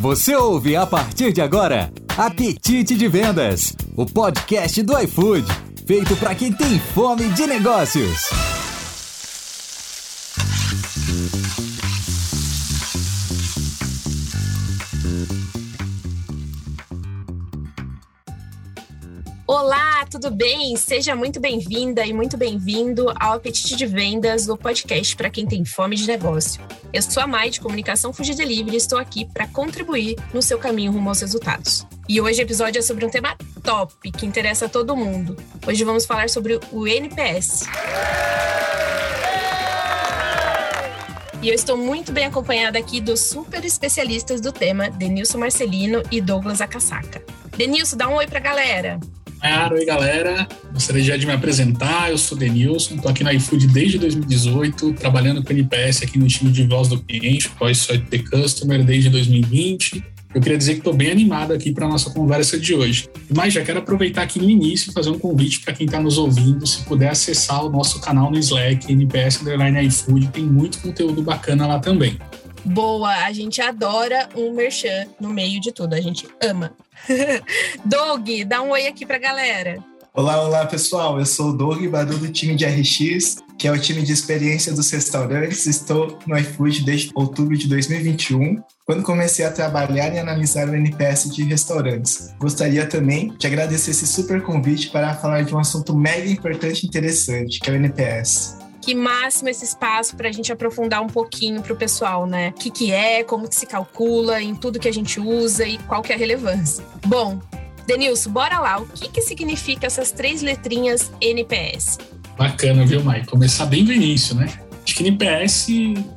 Você ouve a partir de agora Apetite de Vendas, o podcast do iFood, feito para quem tem fome de negócios. Olá, tudo bem? Seja muito bem-vinda e muito bem-vindo ao Apetite de Vendas, o podcast para quem tem fome de negócio. Eu sou a Mai de Comunicação Fuji e estou aqui para contribuir no seu caminho rumo aos resultados. E hoje o episódio é sobre um tema top que interessa a todo mundo. Hoje vamos falar sobre o NPS. E eu estou muito bem acompanhada aqui dos super especialistas do tema, Denilson Marcelino e Douglas Akasaka. Denilson, dá um oi para a galera. Ah, oi, galera. Gostaria já de me apresentar. Eu sou Denilson, estou aqui na iFood desde 2018, trabalhando com NPS aqui no time de voz do cliente, the Customer, desde 2020. Eu queria dizer que estou bem animado aqui para a nossa conversa de hoje. Mas já quero aproveitar aqui no início e fazer um convite para quem está nos ouvindo, se puder acessar o nosso canal no Slack, NPS Underline iFood, tem muito conteúdo bacana lá também. Boa, a gente adora um merchan no meio de tudo, a gente ama. Doug, dá um oi aqui pra galera. Olá, olá pessoal, eu sou o Doug Badu do time de RX, que é o time de experiência dos restaurantes. Estou no iFood desde outubro de 2021, quando comecei a trabalhar e analisar o NPS de restaurantes. Gostaria também de agradecer esse super convite para falar de um assunto mega importante e interessante, que é o NPS que máximo esse espaço para a gente aprofundar um pouquinho para o pessoal, né? O que, que é, como que se calcula, em tudo que a gente usa e qual que é a relevância. Bom, Denilson, bora lá. O que, que significa essas três letrinhas NPS? Bacana, viu, Mike? Começar bem do início, né? Acho que NPS,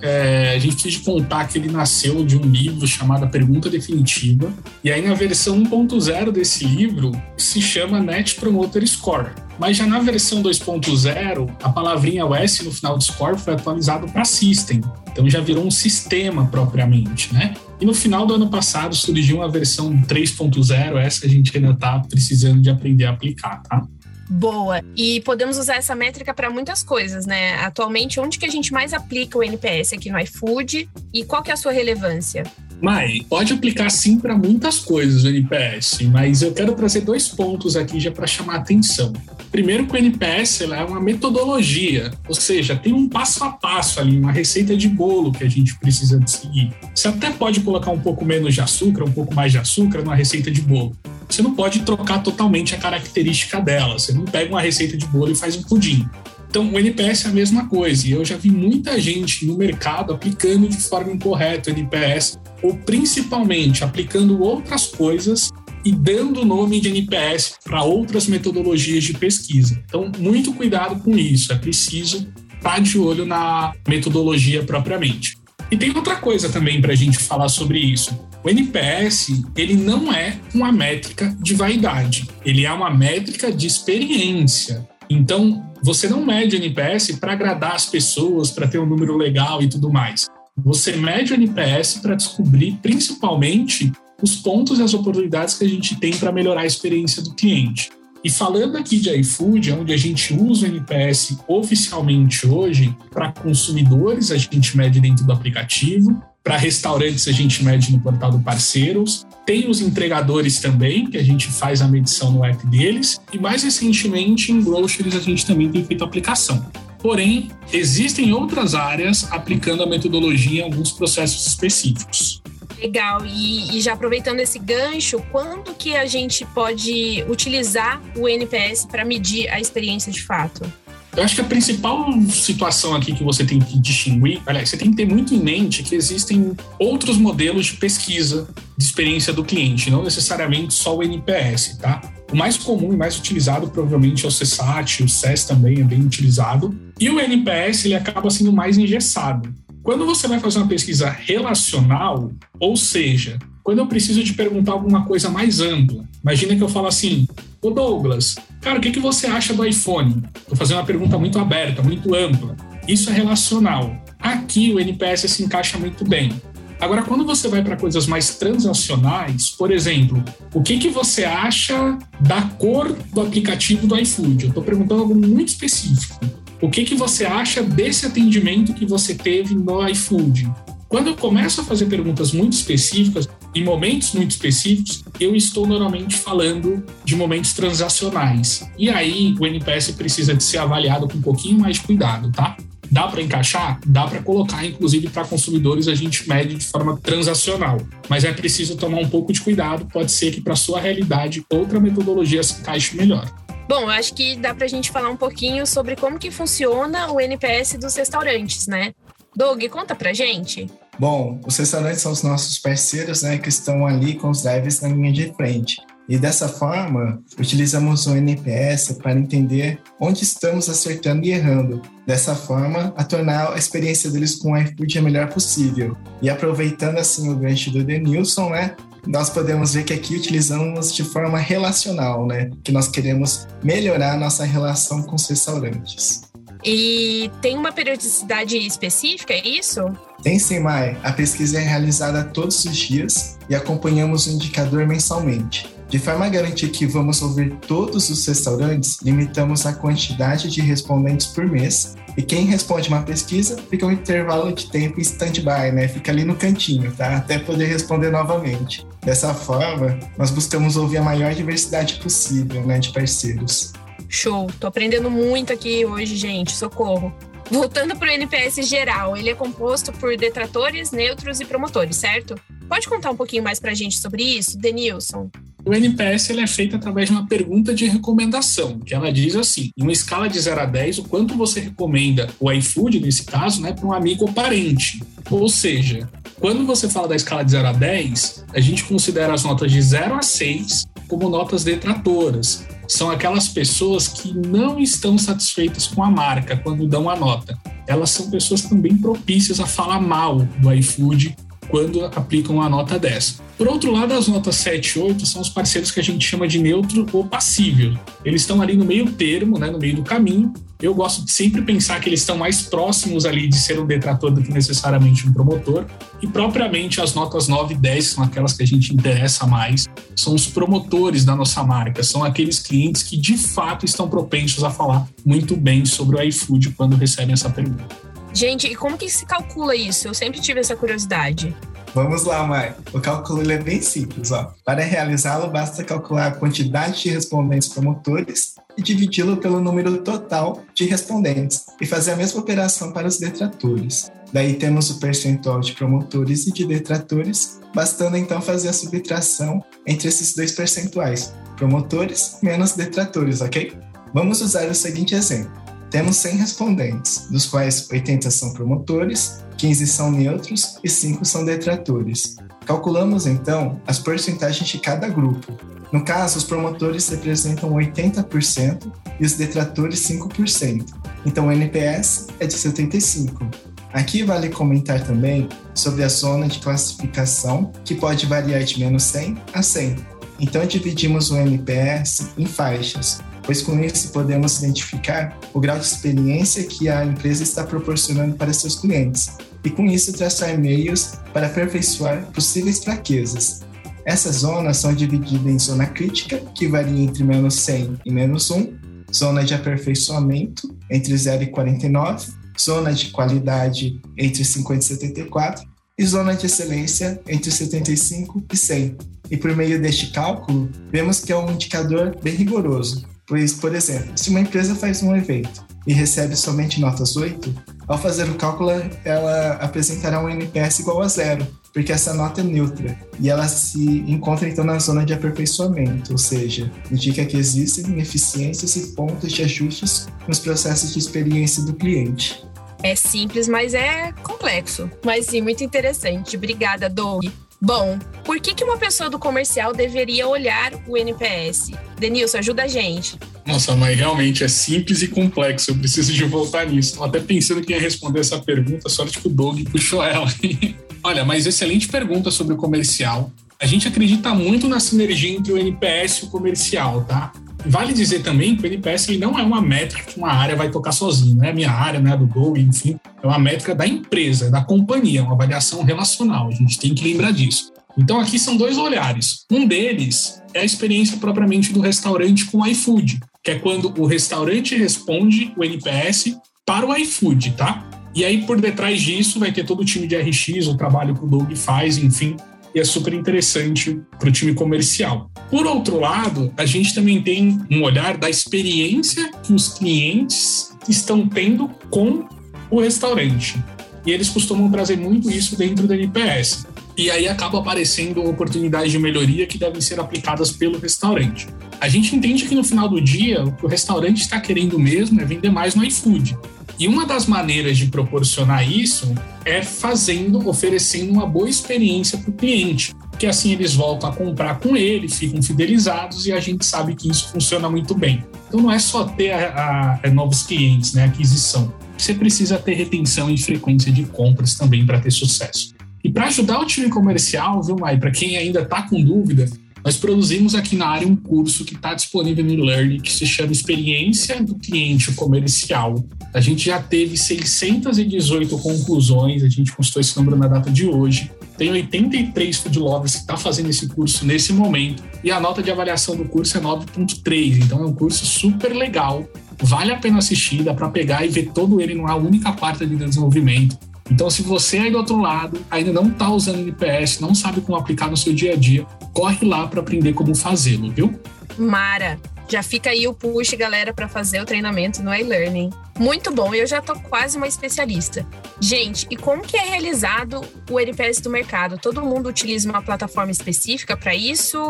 é, a gente precisa contar que ele nasceu de um livro chamado Pergunta Definitiva. E aí, na versão 1.0 desse livro, se chama Net Promoter Score. Mas já na versão 2.0, a palavrinha S no final do score foi atualizado para System. Então já virou um sistema propriamente, né? E no final do ano passado surgiu uma versão 3.0, essa a gente ainda está precisando de aprender a aplicar, tá? Boa. E podemos usar essa métrica para muitas coisas, né? Atualmente, onde que a gente mais aplica o NPS aqui no iFood e qual que é a sua relevância? Mai, pode aplicar sim para muitas coisas o NPS, mas eu quero trazer dois pontos aqui já para chamar a atenção. Primeiro que o NPS é uma metodologia, ou seja, tem um passo a passo ali, uma receita de bolo que a gente precisa seguir. Você até pode colocar um pouco menos de açúcar, um pouco mais de açúcar numa receita de bolo. Você não pode trocar totalmente a característica dela. Você não pega uma receita de bolo e faz um pudim. Então, o NPS é a mesma coisa. E eu já vi muita gente no mercado aplicando de forma incorreta o NPS, ou principalmente aplicando outras coisas e dando nome de NPS para outras metodologias de pesquisa. Então, muito cuidado com isso. É preciso estar de olho na metodologia propriamente. E tem outra coisa também para a gente falar sobre isso. O NPS, ele não é uma métrica de vaidade, ele é uma métrica de experiência. Então, você não mede o NPS para agradar as pessoas, para ter um número legal e tudo mais. Você mede o NPS para descobrir, principalmente, os pontos e as oportunidades que a gente tem para melhorar a experiência do cliente. E falando aqui de iFood, onde a gente usa o NPS oficialmente hoje, para consumidores a gente mede dentro do aplicativo, para restaurantes a gente mede no portal do Parceiros, tem os entregadores também, que a gente faz a medição no app deles, e mais recentemente em groceries a gente também tem feito aplicação. Porém, existem outras áreas aplicando a metodologia em alguns processos específicos. Legal. E, e, já aproveitando esse gancho, quando que a gente pode utilizar o NPS para medir a experiência de fato? Eu acho que a principal situação aqui que você tem que distinguir, aliás, você tem que ter muito em mente que existem outros modelos de pesquisa de experiência do cliente, não necessariamente só o NPS, tá? O mais comum e mais utilizado provavelmente é o CSAT, o CES também é bem utilizado, e o NPS ele acaba sendo mais engessado. Quando você vai fazer uma pesquisa relacional, ou seja, quando eu preciso te perguntar alguma coisa mais ampla, imagina que eu falo assim, ô Douglas, cara, o que, que você acha do iPhone? Estou fazendo uma pergunta muito aberta, muito ampla. Isso é relacional. Aqui o NPS se encaixa muito bem. Agora, quando você vai para coisas mais transacionais, por exemplo, o que, que você acha da cor do aplicativo do iFood? Eu estou perguntando algo muito específico. O que, que você acha desse atendimento que você teve no iFood? Quando eu começo a fazer perguntas muito específicas, em momentos muito específicos, eu estou normalmente falando de momentos transacionais. E aí o NPS precisa de ser avaliado com um pouquinho mais de cuidado, tá? Dá para encaixar? Dá para colocar, inclusive para consumidores a gente mede de forma transacional, mas é preciso tomar um pouco de cuidado, pode ser que para sua realidade outra metodologia se encaixe melhor. Bom, acho que dá para a gente falar um pouquinho sobre como que funciona o NPS dos restaurantes, né? Doug, conta pra gente. Bom, os restaurantes são os nossos parceiros, né, que estão ali com os drivers na linha de frente. E dessa forma, utilizamos o NPS para entender onde estamos acertando e errando. Dessa forma, a tornar a experiência deles com o iFood a melhor possível. E aproveitando assim o gancho do Denilson, né? Nós podemos ver que aqui utilizamos de forma relacional, né? Que nós queremos melhorar a nossa relação com os restaurantes. E tem uma periodicidade específica, é isso? Tem sim, Mai. A pesquisa é realizada todos os dias e acompanhamos o indicador mensalmente. De forma a garantir que vamos ouvir todos os restaurantes, limitamos a quantidade de respondentes por mês. E quem responde uma pesquisa fica um intervalo de tempo em stand-by, né? Fica ali no cantinho, tá? Até poder responder novamente. Dessa forma, nós buscamos ouvir a maior diversidade possível, né, de parceiros. Show, tô aprendendo muito aqui hoje, gente, socorro. Voltando para o NPS geral, ele é composto por detratores, neutros e promotores, certo? Pode contar um pouquinho mais para a gente sobre isso, Denilson? O NPS ele é feito através de uma pergunta de recomendação, que ela diz assim: em uma escala de 0 a 10, o quanto você recomenda o iFood, nesse caso, né, para um amigo ou parente. Ou seja, quando você fala da escala de 0 a 10, a gente considera as notas de 0 a 6 como notas detratoras. São aquelas pessoas que não estão satisfeitas com a marca quando dão a nota. Elas são pessoas também propícias a falar mal do iFood quando aplicam a nota 10. Por outro lado, as notas 7 e 8 são os parceiros que a gente chama de neutro ou passível. Eles estão ali no meio termo, né, no meio do caminho. Eu gosto de sempre pensar que eles estão mais próximos ali de ser um detrator do que necessariamente um promotor. E propriamente as notas 9 e 10 são aquelas que a gente interessa mais. São os promotores da nossa marca, são aqueles clientes que de fato estão propensos a falar muito bem sobre o iFood quando recebem essa pergunta. Gente, e como que se calcula isso? Eu sempre tive essa curiosidade. Vamos lá, Mai. O cálculo é bem simples. Ó. Para realizá-lo, basta calcular a quantidade de respondentes promotores e dividi-lo pelo número total de respondentes e fazer a mesma operação para os detratores. Daí temos o percentual de promotores e de detratores, bastando então fazer a subtração entre esses dois percentuais, promotores menos detratores, ok? Vamos usar o seguinte exemplo. Temos 100 respondentes, dos quais 80 são promotores, 15 são neutros e 5 são detratores. Calculamos então as porcentagens de cada grupo. No caso, os promotores representam 80% e os detratores 5%. Então o NPS é de 75. Aqui vale comentar também sobre a zona de classificação, que pode variar de menos 100 a 100. Então dividimos o NPS em faixas, pois com isso podemos identificar o grau de experiência que a empresa está proporcionando para seus clientes e com isso traçar meios para aperfeiçoar possíveis fraquezas. Essas zonas são divididas em zona crítica, que varia entre menos 100 e menos 1, zona de aperfeiçoamento, entre 0 e 49, zona de qualidade, entre 50 e 74, e zona de excelência, entre 75 e 100. E por meio deste cálculo, vemos que é um indicador bem rigoroso, Pois, por exemplo, se uma empresa faz um evento e recebe somente notas 8, ao fazer o cálculo, ela apresentará um NPS igual a zero, porque essa nota é neutra e ela se encontra então na zona de aperfeiçoamento, ou seja, indica que existem ineficiências e pontos de ajustes nos processos de experiência do cliente. É simples, mas é complexo. Mas sim, muito interessante. Obrigada, Doug. Bom, por que, que uma pessoa do comercial deveria olhar o NPS? Denilson, ajuda a gente. Nossa, mas realmente é simples e complexo. Eu preciso de voltar nisso. Estou até pensando que ia responder essa pergunta, sorte que o Doug puxou ela. Olha, mas excelente pergunta sobre o comercial. A gente acredita muito na sinergia entre o NPS e o comercial, tá? Vale dizer também que o NPS ele não é uma métrica que uma área vai tocar sozinho, não é a minha área, não é do Go, enfim, é uma métrica da empresa, da companhia, uma avaliação relacional, a gente tem que lembrar disso. Então aqui são dois olhares. Um deles é a experiência propriamente do restaurante com o iFood, que é quando o restaurante responde o NPS para o iFood, tá? E aí por detrás disso vai ter todo o time de RX, o trabalho que o Doug faz, enfim, e é super interessante para o time comercial. Por outro lado, a gente também tem um olhar da experiência que os clientes estão tendo com o restaurante. E eles costumam trazer muito isso dentro do NPS. E aí acaba aparecendo oportunidades de melhoria que devem ser aplicadas pelo restaurante. A gente entende que no final do dia, o que o restaurante está querendo mesmo é vender mais no iFood. E uma das maneiras de proporcionar isso é fazendo, oferecendo uma boa experiência para o cliente, que assim eles voltam a comprar com ele, ficam fidelizados e a gente sabe que isso funciona muito bem. Então não é só ter a, a, a novos clientes, né, aquisição. Você precisa ter retenção e frequência de compras também para ter sucesso. E para ajudar o time comercial, viu, Mai, para quem ainda está com dúvida, nós produzimos aqui na área um curso que está disponível no Learning, que se chama Experiência do Cliente Comercial. A gente já teve 618 conclusões, a gente consultou esse número na data de hoje. Tem 83 food lovers que está fazendo esse curso nesse momento e a nota de avaliação do curso é 9.3, então é um curso super legal. Vale a pena assistir, dá para pegar e ver todo ele numa única parte de desenvolvimento. Então, se você aí do outro lado ainda não está usando NPS, não sabe como aplicar no seu dia a dia, corre lá para aprender como fazê-lo, viu? Mara, já fica aí o push, galera, para fazer o treinamento no e-learning. Muito bom, eu já tô quase uma especialista. Gente, e como que é realizado o NPS do mercado? Todo mundo utiliza uma plataforma específica para isso?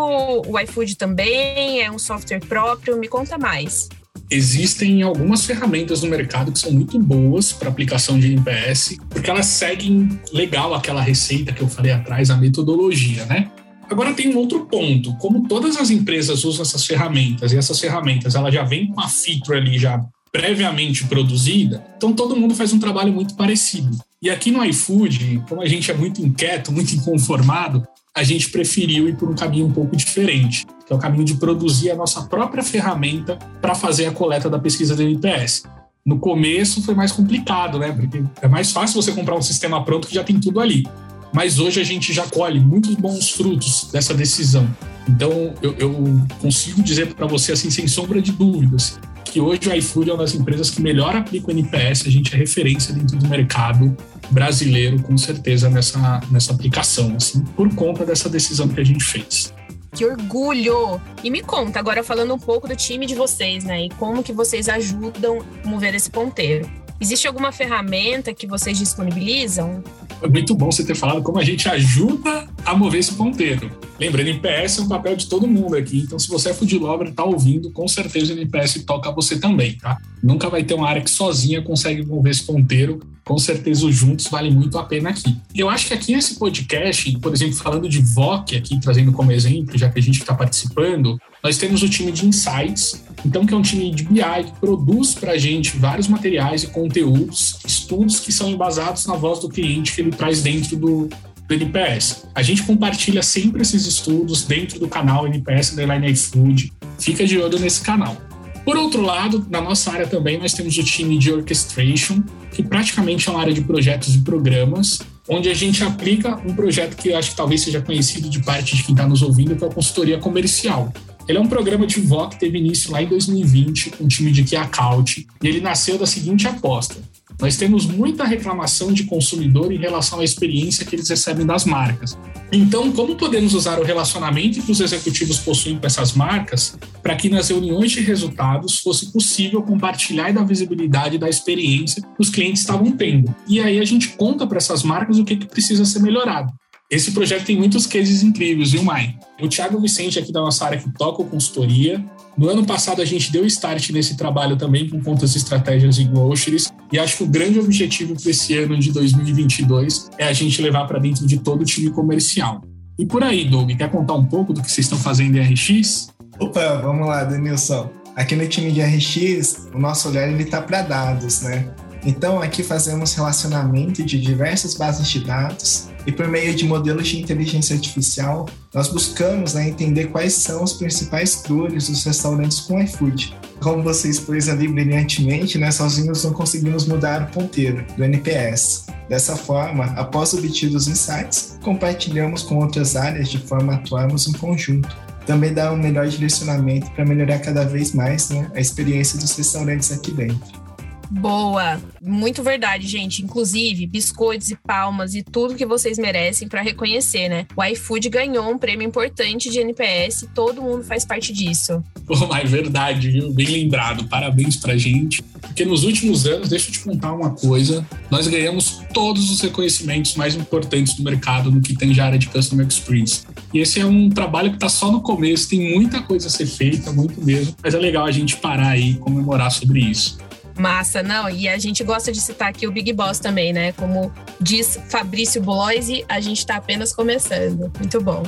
O iFood também é um software próprio? Me conta mais existem algumas ferramentas no mercado que são muito boas para aplicação de NPS, porque elas seguem legal aquela receita que eu falei atrás, a metodologia, né? Agora tem um outro ponto, como todas as empresas usam essas ferramentas e essas ferramentas ela já vem com a feature ali já previamente produzida, então todo mundo faz um trabalho muito parecido. E aqui no iFood, como a gente é muito inquieto, muito inconformado, a gente preferiu ir por um caminho um pouco diferente, que é o caminho de produzir a nossa própria ferramenta para fazer a coleta da pesquisa do NPS. No começo foi mais complicado, né? Porque é mais fácil você comprar um sistema pronto que já tem tudo ali. Mas hoje a gente já colhe muitos bons frutos dessa decisão. Então eu, eu consigo dizer para você, assim, sem sombra de dúvidas, que hoje o iFood é uma das empresas que melhor aplica o NPS, a gente é referência dentro do mercado brasileiro, com certeza, nessa, nessa aplicação, assim, por conta dessa decisão que a gente fez. Que orgulho! E me conta, agora falando um pouco do time de vocês, né? E como que vocês ajudam a mover esse ponteiro. Existe alguma ferramenta que vocês disponibilizam? É muito bom você ter falado como a gente ajuda a mover esse ponteiro. Lembrando, NPS é um papel de todo mundo aqui, então se você é lover e está ouvindo, com certeza o NPS toca você também, tá? Nunca vai ter uma área que sozinha consegue mover esse ponteiro, com certeza os juntos vale muito a pena aqui. Eu acho que aqui nesse podcast, por exemplo, falando de VOC aqui, trazendo como exemplo, já que a gente está participando, nós temos o time de Insights, então que é um time de BI que produz para a gente vários materiais e conteúdos, estudos que são embasados na voz do cliente que ele traz dentro do, do NPS. A gente compartilha sempre esses estudos dentro do canal NPS Underline iFood. Fica de olho nesse canal. Por outro lado, na nossa área também nós temos o time de orchestration, que praticamente é uma área de projetos e programas, onde a gente aplica um projeto que eu acho que talvez seja conhecido de parte de quem está nos ouvindo, que é a consultoria comercial. Ele é um programa de VOC que teve início lá em 2020 com o time de Account e ele nasceu da seguinte aposta. Nós temos muita reclamação de consumidor em relação à experiência que eles recebem das marcas. Então, como podemos usar o relacionamento que os executivos possuem com essas marcas para que nas reuniões de resultados fosse possível compartilhar dar visibilidade da experiência que os clientes estavam tendo? E aí a gente conta para essas marcas o que, que precisa ser melhorado. Esse projeto tem muitos cases incríveis, viu, Mai? O Thiago Vicente, aqui da nossa área que toca consultoria. No ano passado, a gente deu start nesse trabalho também com contas estratégias e groceries. E acho que o grande objetivo para esse ano de 2022 é a gente levar para dentro de todo o time comercial. E por aí, Doug, quer contar um pouco do que vocês estão fazendo em RX? Opa, vamos lá, Denilson. Aqui no time de RX, o nosso olhar está para dados, né? Então, aqui fazemos relacionamento de diversas bases de dados e por meio de modelos de inteligência artificial, nós buscamos né, entender quais são os principais dores dos restaurantes com iFood. Como você expôs ali brilhantemente, né, sozinhos não conseguimos mudar o ponteiro do NPS. Dessa forma, após obtidos os insights, compartilhamos com outras áreas de forma a atuarmos em conjunto. Também dá um melhor direcionamento para melhorar cada vez mais né, a experiência dos restaurantes aqui dentro. Boa, muito verdade, gente. Inclusive, biscoitos e palmas e tudo que vocês merecem para reconhecer, né? O iFood ganhou um prêmio importante de NPS, todo mundo faz parte disso. Pô, mas verdade, viu? Bem lembrado. Parabéns pra gente. Porque nos últimos anos, deixa eu te contar uma coisa, nós ganhamos todos os reconhecimentos mais importantes do mercado no que tem a área de Customer Experience. E esse é um trabalho que está só no começo, tem muita coisa a ser feita, muito mesmo, mas é legal a gente parar aí e comemorar sobre isso. Massa, não, e a gente gosta de citar aqui o Big Boss também, né? Como diz Fabrício Bloise, a gente está apenas começando. Muito bom.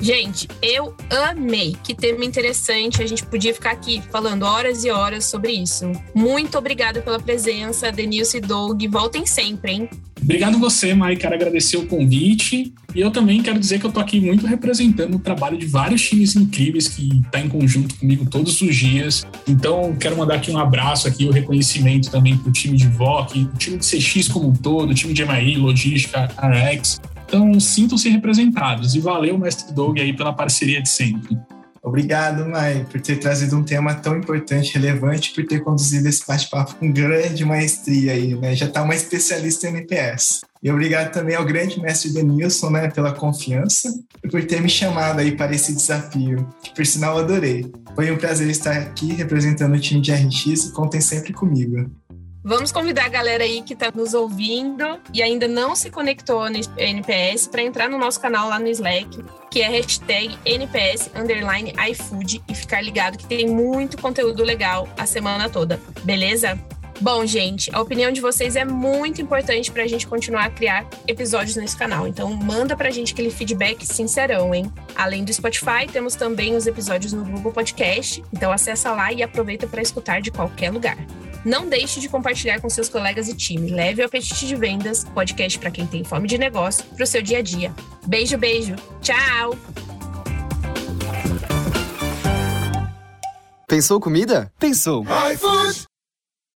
Gente, eu amei. Que tema interessante. A gente podia ficar aqui falando horas e horas sobre isso. Muito obrigada pela presença, Denilson e Doug. Voltem sempre, hein? Obrigado você, Mai. Quero agradecer o convite. E eu também quero dizer que eu tô aqui muito representando o trabalho de vários times incríveis que tá em conjunto comigo todos os dias. Então, quero mandar aqui um abraço aqui, o reconhecimento também pro time de VOC, o time de CX como um todo, o time de MI, Logística, RX. Então, sintam-se representados. E valeu, mestre Doug, aí pela parceria de sempre. Obrigado, Mai, por ter trazido um tema tão importante, relevante, por ter conduzido esse bate-papo com grande maestria aí, né? Já está uma especialista em NPS. E obrigado também ao grande mestre Denilson, né, pela confiança e por ter me chamado aí para esse desafio, que por sinal adorei. Foi um prazer estar aqui representando o time de RX e contem sempre comigo. Vamos convidar a galera aí que está nos ouvindo e ainda não se conectou no NPS para entrar no nosso canal lá no Slack, que é hashtag NPS underline iFood e ficar ligado que tem muito conteúdo legal a semana toda, beleza? Bom, gente, a opinião de vocês é muito importante para a gente continuar a criar episódios nesse canal. Então, manda para a gente aquele feedback sincerão, hein? Além do Spotify, temos também os episódios no Google Podcast. Então, acessa lá e aproveita para escutar de qualquer lugar. Não deixe de compartilhar com seus colegas e time. Leve o Apetite de Vendas, podcast para quem tem fome de negócio, para o seu dia a dia. Beijo, beijo. Tchau! Pensou comida? Pensou. iFood!